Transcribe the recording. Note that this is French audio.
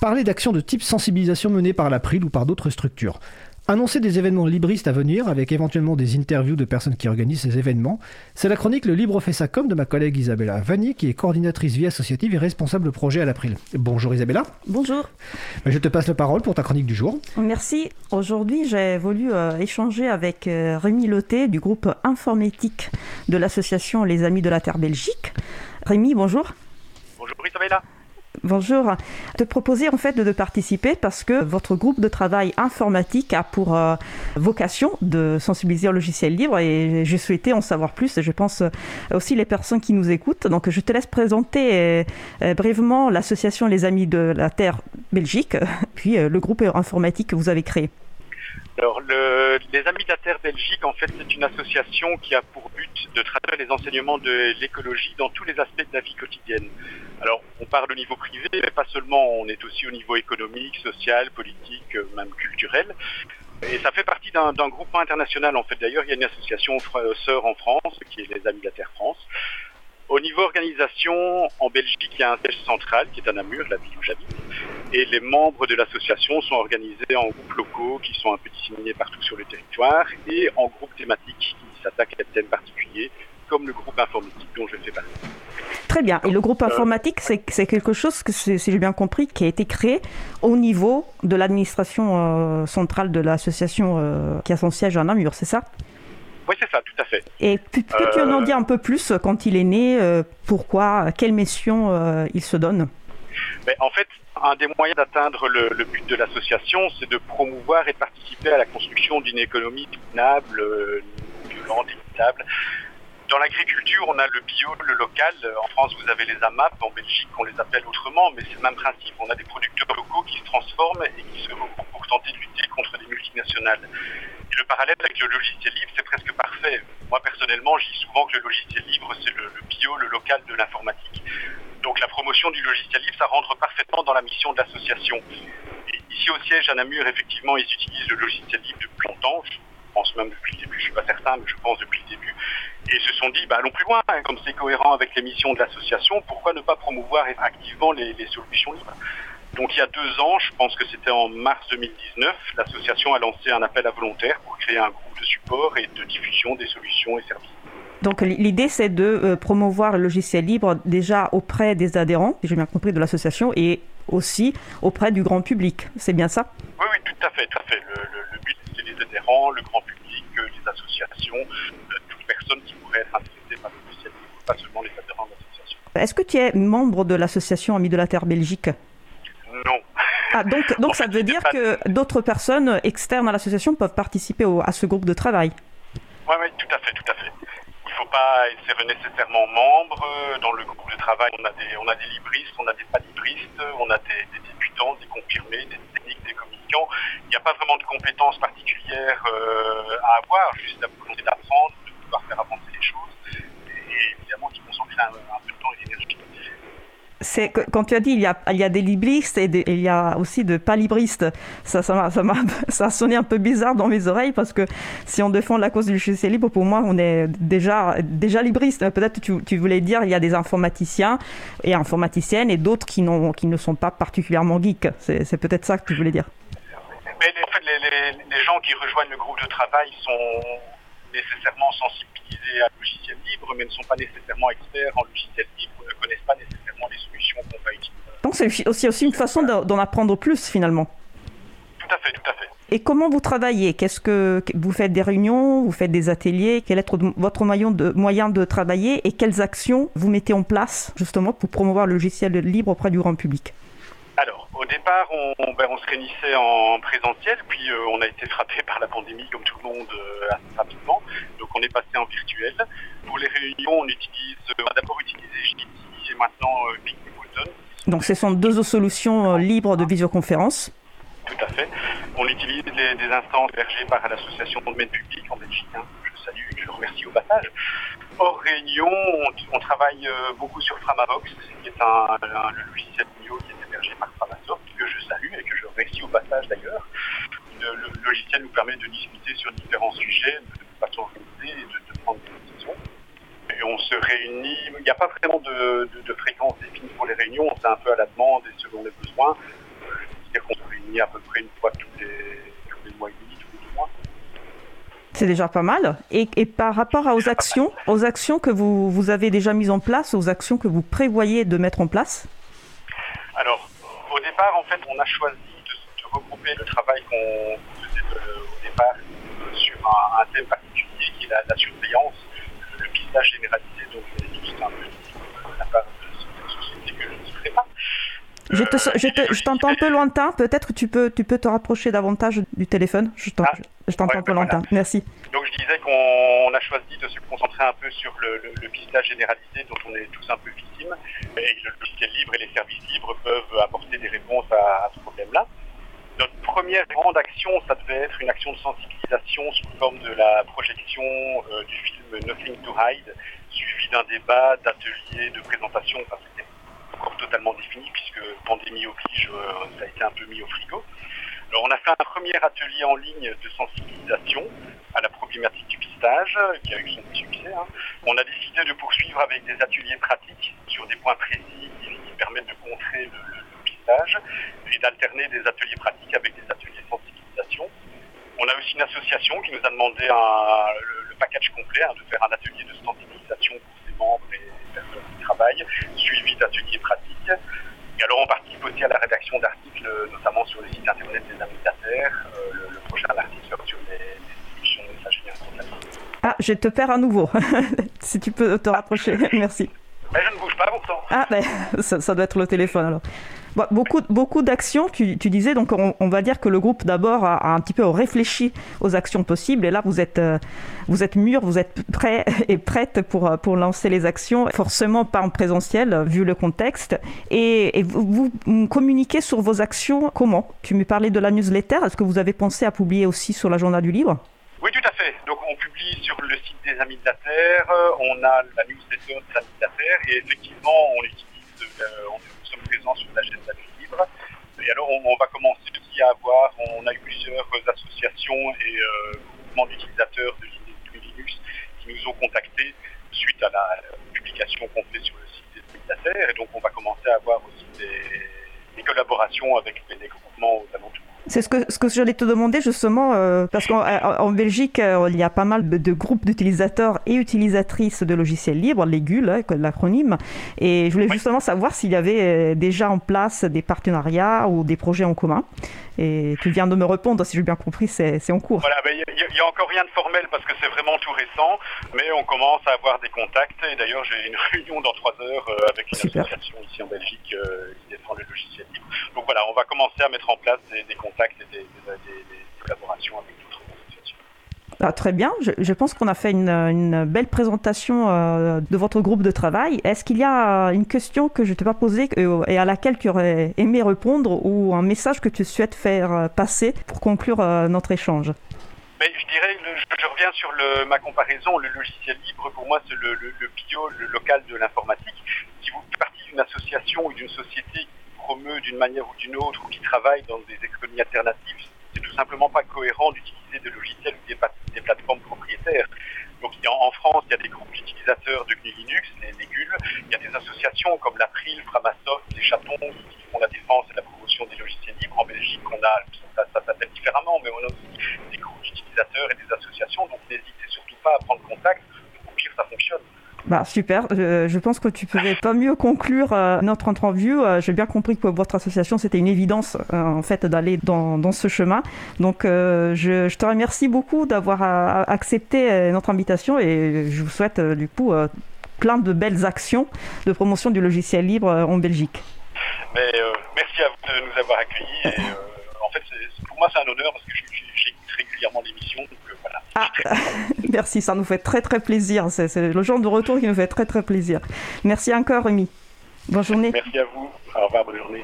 Parler d'actions de type sensibilisation menées par l'April ou par d'autres structures. Annoncer des événements libristes à venir, avec éventuellement des interviews de personnes qui organisent ces événements, c'est la chronique Le Libre fait sa com de ma collègue Isabella Vanni, qui est coordinatrice vie associative et responsable projet à l'April. Bonjour Isabella. Bonjour. Je te passe la parole pour ta chronique du jour. Merci. Aujourd'hui, j'ai voulu euh, échanger avec euh, Rémi Loté du groupe informatique de l'association Les Amis de la Terre Belgique. Rémi, bonjour. Bonjour Isabella. Bonjour. Te proposer en fait de, participer parce que votre groupe de travail informatique a pour euh, vocation de sensibiliser au logiciel libre et j'ai souhaité en savoir plus je pense euh, aussi les personnes qui nous écoutent. Donc je te laisse présenter euh, brièvement l'association Les Amis de la Terre Belgique, puis le groupe informatique que vous avez créé. Alors, les Amis de la Terre Belgique, en fait, c'est une association qui a pour but de traduire les enseignements de l'écologie dans tous les aspects de la vie quotidienne. Alors, on parle au niveau privé, mais pas seulement, on est aussi au niveau économique, social, politique, euh, même culturel. Et ça fait partie d'un groupement international, en fait. D'ailleurs, il y a une association sœur en France, qui est les Amis de la Terre France. Au niveau organisation, en Belgique, il y a un siège central qui est à Namur, la ville où j'habite. Et les membres de l'association sont organisés en groupes locaux qui sont un peu disséminés partout sur le territoire et en groupes thématiques qui s'attaquent à des thèmes particuliers, comme le groupe informatique dont je fais partie. Très bien. Et le groupe euh, informatique, c'est quelque chose, que, si j'ai bien compris, qui a été créé au niveau de l'administration euh, centrale de l'association euh, qui a son siège à Namur, c'est ça? Oui, c'est ça, tout à fait. Et peut-être tu en dis un peu plus quand il est né, pourquoi, quelle mission il se donne? Mais En fait, un des moyens d'atteindre le, le, but de l'association, c'est de promouvoir et de participer à la construction d'une économie soutenable, violente, équitable, dans l'agriculture, on a le bio, le local. En France, vous avez les AMAP. En Belgique, on les appelle autrement, mais c'est le même principe. On a des producteurs locaux qui se transforment et qui se regroupent pour tenter de lutter contre les multinationales. Le parallèle avec le logiciel libre, c'est presque parfait. Moi, personnellement, je dis souvent que le logiciel libre, c'est le, bio, le local de l'informatique. Donc la promotion du logiciel libre, ça rentre parfaitement dans la mission de l'association. Ici au siège à Namur, effectivement, ils utilisent le logiciel libre depuis longtemps. Je pense même depuis le début, je ne suis pas certain, mais je pense depuis le début et se sont dit, bah, allons plus loin, hein, comme c'est cohérent avec les missions de l'association, pourquoi ne pas promouvoir activement les, solutions libres? Donc il y a deux ans, je pense que c'était en mars 2019, l'association a lancé un appel à volontaires pour créer un groupe de support et de diffusion des solutions et services. Donc l'idée c'est de euh, promouvoir le logiciel libre déjà auprès des adhérents, si j'ai bien compris, de l'association et aussi auprès du grand public. C'est bien ça? Oui, oui, tout à fait, tout à fait. Le, but c'est les adhérents, le grand public, euh, les associations, euh, personnes qui pourraient être intéressées par le pas seulement les adhérents de l'association. Est-ce que tu es membre de l'association Amis de la Terre Belgique? Non. Ah, donc, donc ça veut dire que d'autres personnes externes à l'association peuvent participer à ce groupe de travail Oui, oui, tout à fait, tout à fait. Il ne faut pas être nécessairement membre. Dans le groupe de travail, on a des, on a des libristes, on a des pas libristes, on a des, des débutants, des confirmés, des techniques, des communicants. Il n'y a pas vraiment de compétences particulières euh, à avoir, juste la volonté d'apprendre, faire avancer les choses et évidemment qui consomment un, un peu de temps et d'énergie. C'est quand tu as dit il y a, il y a des libristes et il y a aussi de pas libristes. Ça, ça, m'a, ça, a sonné un peu bizarre dans mes oreilles parce que si on défend la cause du logiciel libre, pour moi, on est déjà, déjà libriste. Peut-être tu, tu voulais dire il y a des informaticiens et informaticiennes et d'autres qui, qui ne sont pas particulièrement geeks. C'est, peut-être ça que tu voulais dire. Mais les, les, les gens qui rejoignent le groupe de travail sont nécessairement sensibilisés à logiciel libre, mais ne sont pas nécessairement experts en logiciel libre, ne connaissent pas nécessairement les solutions qu'on va utiliser. Donc c'est aussi, aussi une façon d'en apprendre plus finalement. Tout à fait, tout à fait. Et comment vous travaillez? Qu'est-ce que vous faites des réunions, vous faites des ateliers? Quel est votre moyen de, moyen de travailler? Et quelles actions vous mettez en place justement pour promouvoir le logiciel libre auprès du grand public? Alors, au départ, on, ben, on, se réunissait en présentiel, puis euh, on a été frappé par la pandémie, comme tout le monde, euh, assez rapidement. Donc, on est passé en virtuel. Pour les réunions, on utilise, on a d'abord utilisé Jitsi et maintenant euh, Button. Donc, ce sont deux solutions libres de visioconférence. Tout à fait. On utilise des, des instances hébergées par l'association de domaine public en Belgique. Hein. Je salue je remercie au passage. Hors réunion, on, travaille beaucoup sur Framabox, qui est un, un logiciel bio qui est par Framasoft, que je salue et que je remercie au passage d'ailleurs. Le, logiciel nous permet de discuter sur différents sujets de façon organisée et de, prendre des décisions. Et on se réunit, il n'y a pas vraiment de, fréquence définie pour les réunions, un peu à la demande et selon les besoins. signer à peu près une fois tous les, tous les mois et demi, tous les deux mois. C'est déjà pas mal. Et, et par rapport aux actions, aux actions que vous, vous avez déjà mises en place, aux actions que vous prévoyez de mettre en place? Alors, au départ, en fait, on a choisi de, de regrouper le travail qu'on faisait de- au départ euh, sur un, un thème particulier qui est la, la surveillance, le, le pistage généralisé, donc c'est juste un peu de la part de cette société que je ne citerai pas. Je te- je te- t'entends un peu lointain. Peut-être tu peux, tu peux te rapprocher davantage du téléphone. Je Ah, je t'entends ouais, un peu lointain. Merci. Donc je disais qu'on a choisi de se concentrer un peu sur le, le, le pistage généralisé dont on est tous un peu victimes et le logiciel libre et les services libres peuvent apporter des réponses à, à ce problème-là. Notre première grande action, ça devait être une action de sensibilisation sous forme de la projection euh, du film Nothing to Hide, suivi d'un débat, d'ateliers, de présentations, enfin c'était encore totalement défini puisque pandémie oblige, euh, ça a été un peu mis au frigo. Alors on a fait un premier atelier en ligne de sensibilisation à la problématique du pistage, qui a eu son succès. hein. On a décidé de poursuivre avec des ateliers pratiques sur des points précis qui, permettent de contrer le, pistage et d'alterner des ateliers pratiques avec des ateliers de sensibilisation. On a aussi une association qui nous a demandé le package complet, hein, de faire un atelier de sensibilisation pour ses membres travaillent, suivi d'ateliers pratiques. Et alors on participe aussi à la rédaction d'articles, notamment sur les sites internet des amitataires. Euh, le, le prochain article sera sur les, les solutions de messagerie instantanée. Ah, je te perds à nouveau. si tu peux te rapprocher. Merci. Mais je ne bouge pas pourtant. Ah, ben, ça, ça doit être le téléphone alors. Bon, beaucoup beaucoup d'actions, tu, disais, donc on, va dire que le groupe d'abord a, un petit peu réfléchi aux actions possibles et là vous êtes, euh, vous êtes mûrs, vous êtes prêts et prêtes pour, euh, pour lancer les actions, forcément pas en présentiel euh, vu le contexte. Et, vous, vous communiquez sur vos actions comment? Tu me parlais de la newsletter, est-ce que vous avez pensé à publier aussi sur l'agenda du livre? Oui, tout à fait. Donc on publie sur le site des amis de la Terre, euh, on a la newsletter des amis de la Terre et effectivement on utilise, sur l'agenda du livre. Et alors on, va commencer aussi à avoir, on a eu plusieurs associations et euh, groupements d'utilisateurs de Linux qui nous ont contactés suite à la publication qu'on fait sur le site des la Terre et donc on va commencer à avoir aussi des, des collaborations avec les groupements aux alentours. C'est ce que, ce que j'allais te demander justement, euh, parce qu'en en- en Belgique, euh, il y a pas mal de, de groupes d'utilisateurs et utilisatrices de logiciels libres, les GUL, hein, l'acronyme, et je voulais Oui. justement savoir s'il y avait euh, déjà en place des partenariats ou des projets en commun. Et tu viens de me répondre, si j'ai bien compris, c'est en cours. Voilà, il n'y a, encore rien de formel parce que c'est vraiment tout récent, mais on commence à avoir des contacts. Et d'ailleurs, j'ai une réunion dans trois heures euh, avec une Super. association ici en Belgique euh, qui défend le logiciel libre. Donc voilà, on va commencer à mettre en place des, des contacts et des, des- des- des collaborations avec associations. Ah, très bien, je, pense qu'on a fait une, belle présentation euh, de votre groupe de travail. Est-ce qu'il y a euh, une question que je ne t'ai pas posée euh, et à laquelle tu aurais aimé répondre ou un message que tu souhaites faire passer pour conclure notre échange? Mais je dirais, je, reviens sur le- ma comparaison, le logiciel libre, pour moi, c'est le, le- le bio, le local de l'informatique. Si vous faites partie d'une association ou d'une société qui promeut d'une manière ou d'une autre ou qui travaille dans des économies alternatives, c'est tout simplement pas cohérent d'utiliser des logiciels ou des, plateformes propriétaires. Donc en France, il y a des groupes d'utilisateurs de GNU Linux, les, les GUL. Il y a des associations comme l'April, Framasoft, les Chatons qui font la défense et la promotion des logiciels libres. En Belgique, on a, ça, s'appelle différemment, mais on a aussi des groupes d'utilisateurs et des associations. Donc n'hésitez surtout pas à prendre contact. Au pire, ça fonctionne. Bah super, je, je pense que tu pouvais pas mieux conclure euh, notre interview. Euh, J'ai bien compris que pour votre association c'était une évidence euh, en fait d'aller dans, dans ce chemin. Donc euh, je, te remercie beaucoup d'avoir euh, accepté euh, notre invitation et je vous souhaite euh, du coup euh, plein de belles actions de promotion du logiciel libre euh, en Belgique. Mais euh, merci à vous de nous avoir accueillis. Et, euh, en fait, pour moi, c'est un honneur parce que j'écoute régulièrement l'émission. Ah, merci, ça nous fait très très plaisir. C'est c'est le genre de retour qui nous fait très très plaisir. Merci encore, Rémi. Bonne journée. Merci à vous. Au revoir, bonne journée.